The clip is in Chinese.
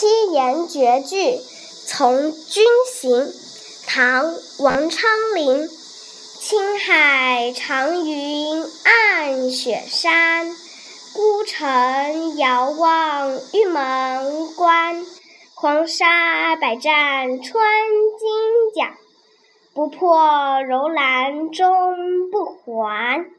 七言绝句从军行。唐王昌龄青海长云暗雪山孤城遥望玉门关黄沙百战穿金甲不破楼兰终不还。